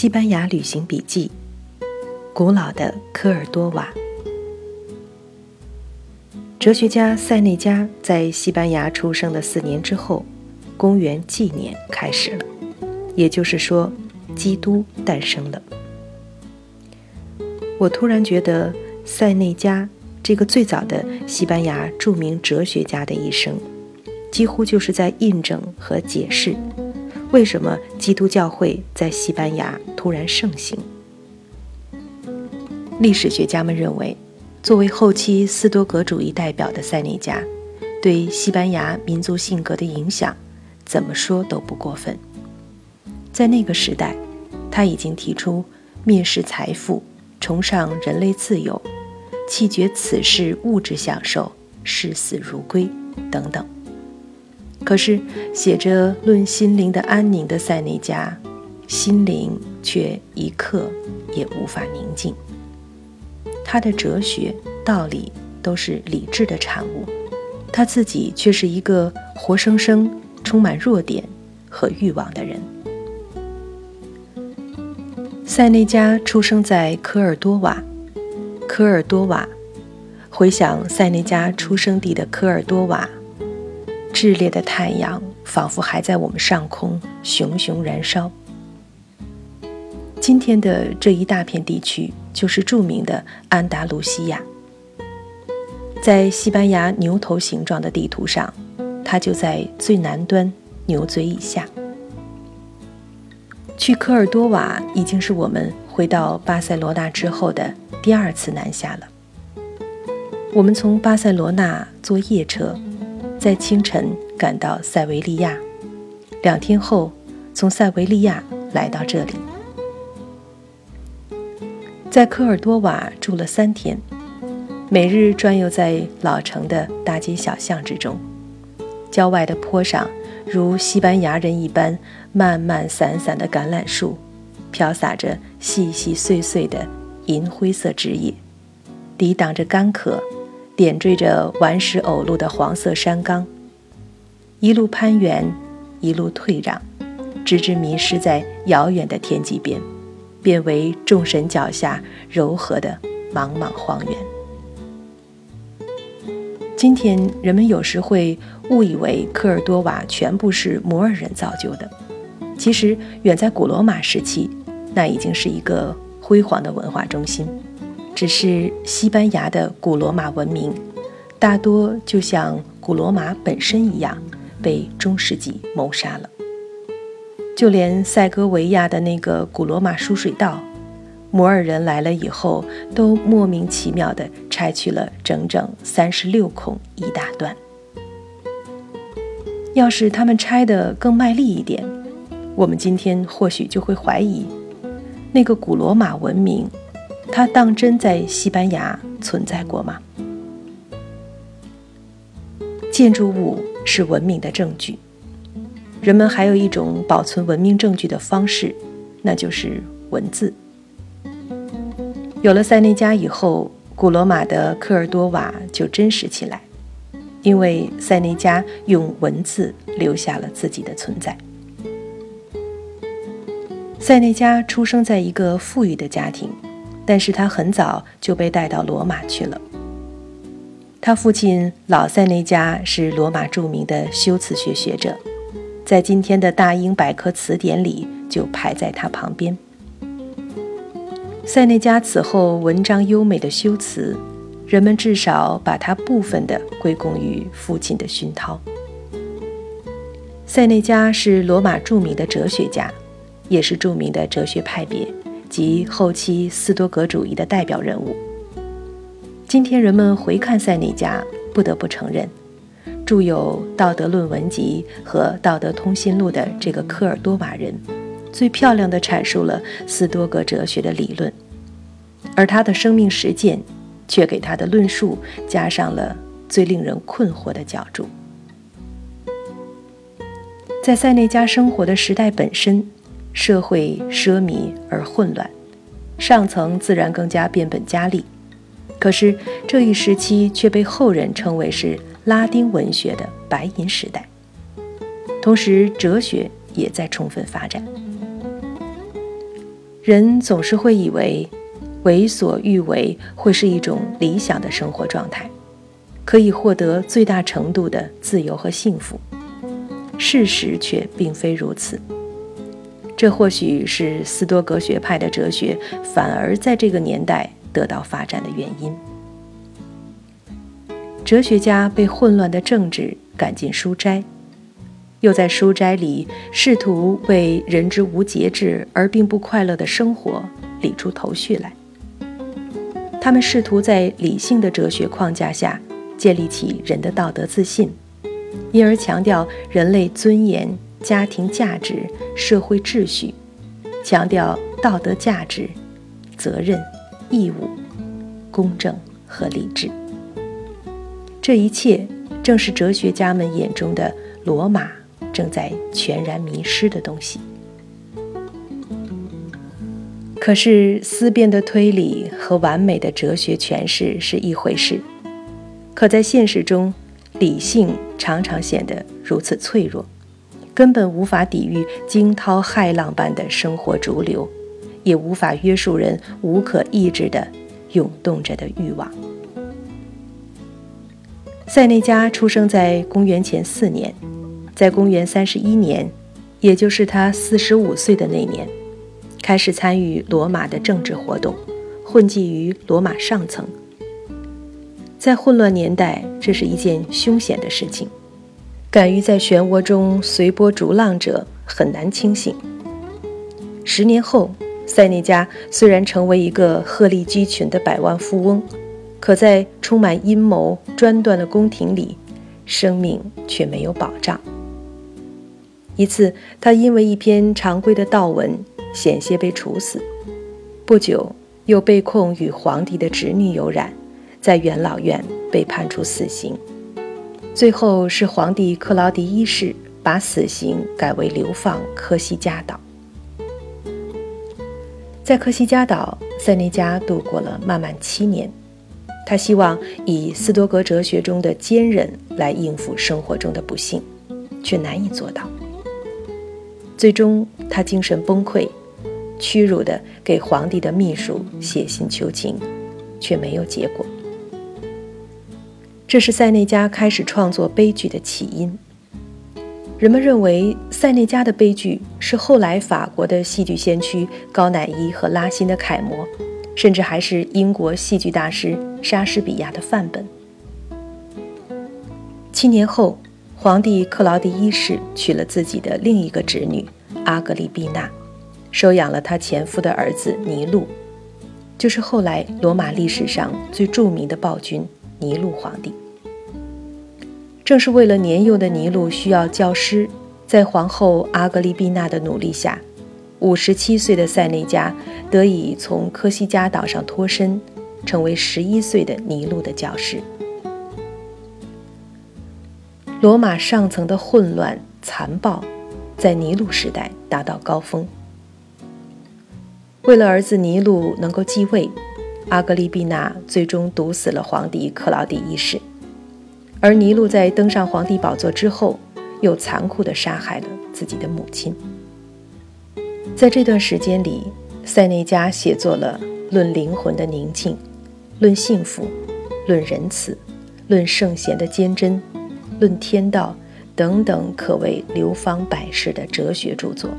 西班牙旅行笔记：古老的科尔多瓦。哲学家塞内加在西班牙出生的四年之后，公元纪年开始了，也就是说，基督诞生了。我突然觉得，塞内加这个最早的西班牙著名哲学家的一生，几乎就是在印证和解释。为什么基督教会在西班牙突然盛行？历史学家们认为，作为后期斯多葛主义代表的塞内加，对西班牙民族性格的影响，怎么说都不过分。在那个时代，他已经提出蔑视财富、崇尚人类自由、弃绝此世物质享受、视死如归等等。可是，写着《论心灵的安宁》的塞内加，心灵却一刻也无法宁静。他的哲学道理都是理智的产物，他自己却是一个活生生充满弱点和欲望的人。塞内加出生在科尔多瓦，科尔多瓦，回想塞内加出生地的科尔多瓦。炽烈的太阳仿佛还在我们上空熊熊燃烧。今天的这一大片地区就是著名的安达卢西亚。在西班牙牛头形状的地图上，它就在最南端牛嘴以下。去科尔多瓦已经是我们回到巴塞罗那之后的第二次南下了。我们从巴塞罗那坐夜车。在清晨赶到塞维利亚，两天后从塞维利亚来到这里，在科尔多瓦住了三天，每日转悠在老城的大街小巷之中，郊外的坡上如西班牙人一般漫漫散散的橄榄树，飘洒着细细碎碎的银灰色枝叶，抵挡着干渴。点缀着顽石偶路的黄色山冈，一路攀援，一路退让，直至迷失在遥远的天际边，变为众神脚下柔和的茫茫荒原。今天人们有时会误以为科尔多瓦全部是摩尔人造就的，其实远在古罗马时期，那已经是一个辉煌的文化中心。只是西班牙的古罗马文明，大多就像古罗马本身一样，被中世纪谋杀了。就连塞戈维亚的那个古罗马输水道，摩尔人来了以后，都莫名其妙地拆去了整整三十六孔一大段。要是他们拆得更卖力一点，我们今天或许就会怀疑，那个古罗马文明。它当真在西班牙存在过吗？建筑物是文明的证据，人们还有一种保存文明证据的方式，那就是文字。有了塞内加以后，古罗马的科尔多瓦就真实起来，因为塞内加用文字留下了自己的存在。塞内加出生在一个富裕的家庭。但是他很早就被带到罗马去了。他父亲老塞内加是罗马著名的修辞学学者，在今天的大英百科词典里就排在他旁边。塞内加此后文章优美的修辞，人们至少把他部分的归功于父亲的熏陶。塞内加是罗马著名的哲学家，也是著名的哲学派别。及后期斯多葛主义的代表人物。今天人们回看塞内加，不得不承认，著有《道德论文集》和《道德通信录》的这个科尔多瓦人，最漂亮地阐述了斯多葛哲学的理论，而他的生命实践，却给他的论述加上了最令人困惑的角注。在塞内加生活的时代本身。社会奢靡而混乱，上层自然更加变本加厉。可是这一时期却被后人称为是拉丁文学的白银时代，同时哲学也在充分发展。人总是会以为为所欲为会是一种理想的生活状态，可以获得最大程度的自由和幸福。事实却并非如此。这或许是斯多格学派的哲学反而在这个年代得到发展的原因。哲学家被混乱的政治赶进书斋，又在书斋里试图为人之无节制而并不快乐的生活理出头绪来。他们试图在理性的哲学框架下建立起人的道德自信，因而强调人类尊严。家庭价值、社会秩序，强调道德价值、责任、义务、公正和理智。这一切正是哲学家们眼中的罗马正在全然迷失的东西。可是，思辨的推理和完美的哲学诠释是一回事，可在现实中，理性常常显得如此脆弱。根本无法抵御惊涛骇浪般的生活逐流，也无法约束人无可抑制的涌动着的欲望。塞内加出生在公元前四年，在公元三十一年，也就是他四十五岁的那年，开始参与罗马的政治活动，混迹于罗马上层。在混乱年代，这是一件凶险的事情。敢于在漩涡中随波逐浪者很难清醒。十年后，塞内加虽然成为一个鹤立鸡群的百万富翁，可在充满阴谋专断的宫廷里，生命却没有保障。一次，他因为一篇常规的悼文，险些被处死；不久，又被控与皇帝的侄女有染，在元老院被判处死刑。最后是皇帝克劳迪一世把死刑改为流放科西嘉岛。在科西嘉岛，塞内加度过了漫漫七年。他希望以斯多格哲学中的坚韧来应付生活中的不幸，却难以做到。最终，他精神崩溃，屈辱地给皇帝的秘书写信求情，却没有结果。这是塞内加开始创作悲剧的起因。人们认为，塞内加的悲剧是后来法国的戏剧先驱高乃伊和拉辛的楷模，甚至还是英国戏剧大师莎士比亚的范本。七年后，皇帝克劳迪一世娶了自己的另一个侄女阿格丽碧娜，收养了他前夫的儿子尼禄，就是后来罗马历史上最著名的暴君。尼禄皇帝，正是为了年幼的尼禄需要教师，在皇后阿格丽碧娜的努力下，五十七岁的塞内加得以从科西嘉岛上脱身，成为十一岁的尼禄的教师。罗马上层的混乱残暴，在尼禄时代达到高峰。为了儿子尼禄能够继位。阿格丽碧娜最终毒死了皇帝克劳迪一世，而尼禄在登上皇帝宝座之后，又残酷地杀害了自己的母亲。在这段时间里，塞内加写作了《论灵魂的宁静》《论幸福》《论仁慈》《论圣贤的坚贞》《论天道》等等，可谓流芳百世的哲学著作。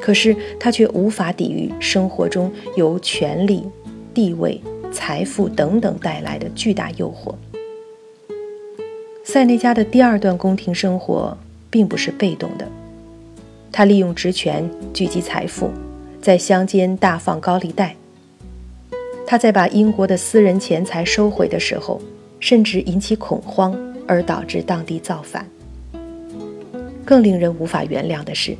可是他却无法抵御生活中由权力。地位、财富等等带来的巨大诱惑。塞内加的第二段宫廷生活并不是被动的，他利用职权聚集财富，在乡间大放高利贷。他在把英国的私人钱财收回的时候，甚至引起恐慌，而导致当地造反。更令人无法原谅的是，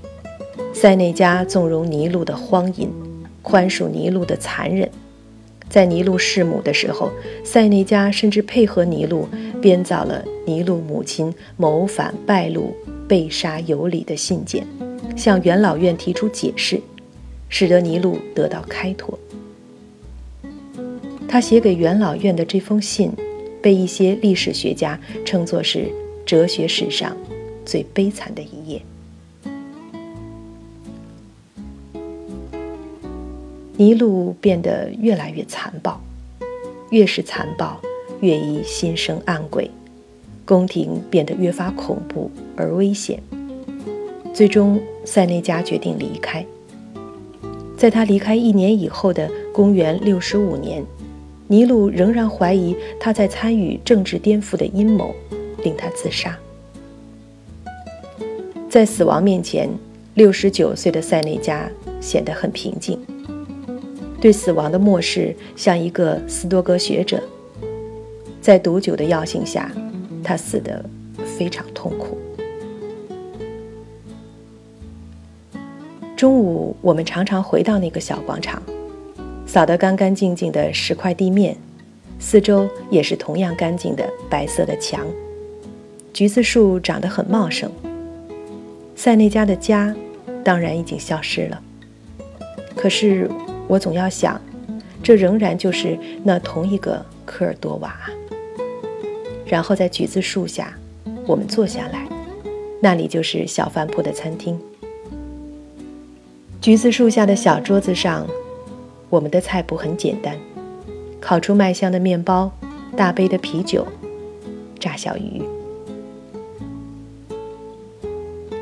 塞内加纵容尼禄的荒淫，宽恕尼禄的残忍。在尼禄弑母的时候，塞内加甚至配合尼禄编造了尼禄母亲谋反败露、被杀有理的信件，向元老院提出解释，使得尼禄得到开脱。他写给元老院的这封信，被一些历史学家称作是哲学史上最悲惨的一页。尼禄变得越来越残暴，越是残暴，越易心生暗鬼，宫廷变得越发恐怖而危险。最终，塞内加决定离开。在他离开一年以后的公元六十五年，尼禄仍然怀疑他在参与政治颠覆的阴谋，令他自杀。在死亡面前，六十九岁的塞内加显得很平静，对死亡的漠视像一个斯多格学者。在毒酒的药性下，他死得非常痛苦。中午，我们常常回到那个小广场，扫得干干净净的石块地面，四周也是同样干净的白色的墙。橘子树长得很茂盛。塞内加的家，当然已经消失了。可是，我总要想，这仍然就是那同一个科尔多瓦。然后在橘子树下，我们坐下来，那里就是小饭铺的餐厅。橘子树下的小桌子上，我们的菜谱很简单：烤出麦香的面包，大杯的啤酒，炸小鱼。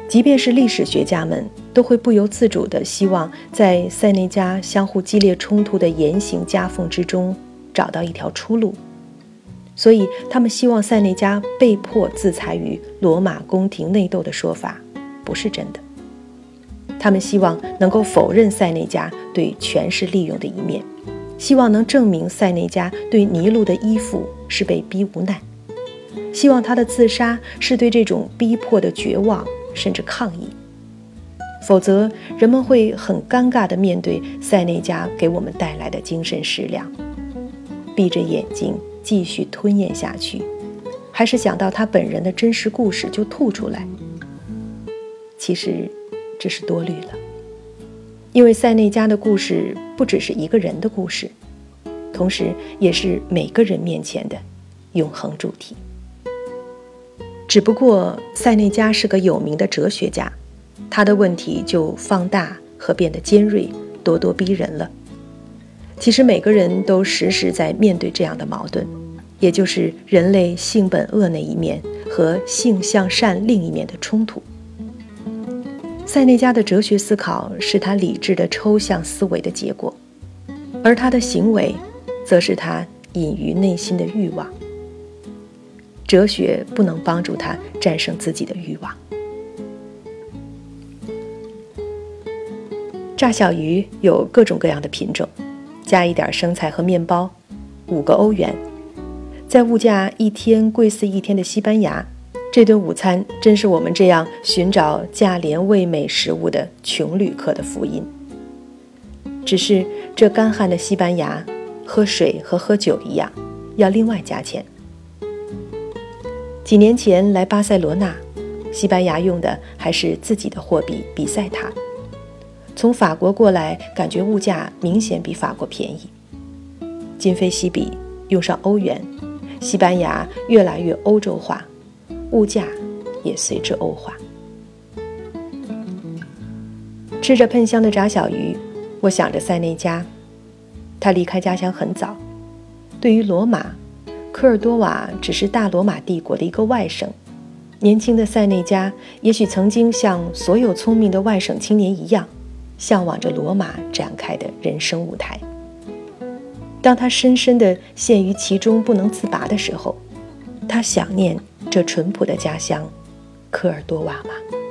即便是历史学家们，都会不由自主地希望在塞内加相互激烈冲突的言行夹缝之中找到一条出路，所以他们希望塞内加被迫自裁于罗马宫廷内斗的说法不是真的。他们希望能够否认塞内加对权势利用的一面，希望能证明塞内加对尼禄的依附是被逼无奈，希望他的自杀是对这种逼迫的绝望甚至抗议。否则，人们会很尴尬地面对塞内加给我们带来的精神食粮，闭着眼睛继续吞咽下去，还是想到他本人的真实故事就吐出来。其实。这是多虑了，因为塞内加的故事不只是一个人的故事，同时也是每个人面前的永恒主题。只不过塞内加是个有名的哲学家，他的问题就放大和变得尖锐、咄咄逼人了。其实每个人都时时在面对这样的矛盾，也就是人类性本恶那一面和性向善另一面的冲突。塞内加的哲学思考是他理智的抽象思维的结果，而他的行为，则是他隐于内心的欲望。哲学不能帮助他战胜自己的欲望。炸小鱼有各种各样的品种，加一点生菜和面包，五个欧元，在物价一天贵似一天的西班牙。这顿午餐真是我们这样寻找价廉味美食物的穷旅客的福音。只是这干旱的西班牙，喝水和喝酒一样，要另外加钱。几年前来巴塞罗那，西班牙用的还是自己的货币比塞塔，从法国过来，感觉物价明显比法国便宜。今非昔比，用上欧元，西班牙越来越欧洲化。物价也随之欧化。吃着喷香的炸小鱼，我想着塞内加。他离开家乡很早。对于罗马，科尔多瓦只是大罗马帝国的一个外省。年轻的塞内加也许曾经像所有聪明的外省青年一样，向往着罗马展开的人生舞台。当他深深地陷于其中不能自拔的时候，他想念。这淳朴的家乡，科尔多瓦吗？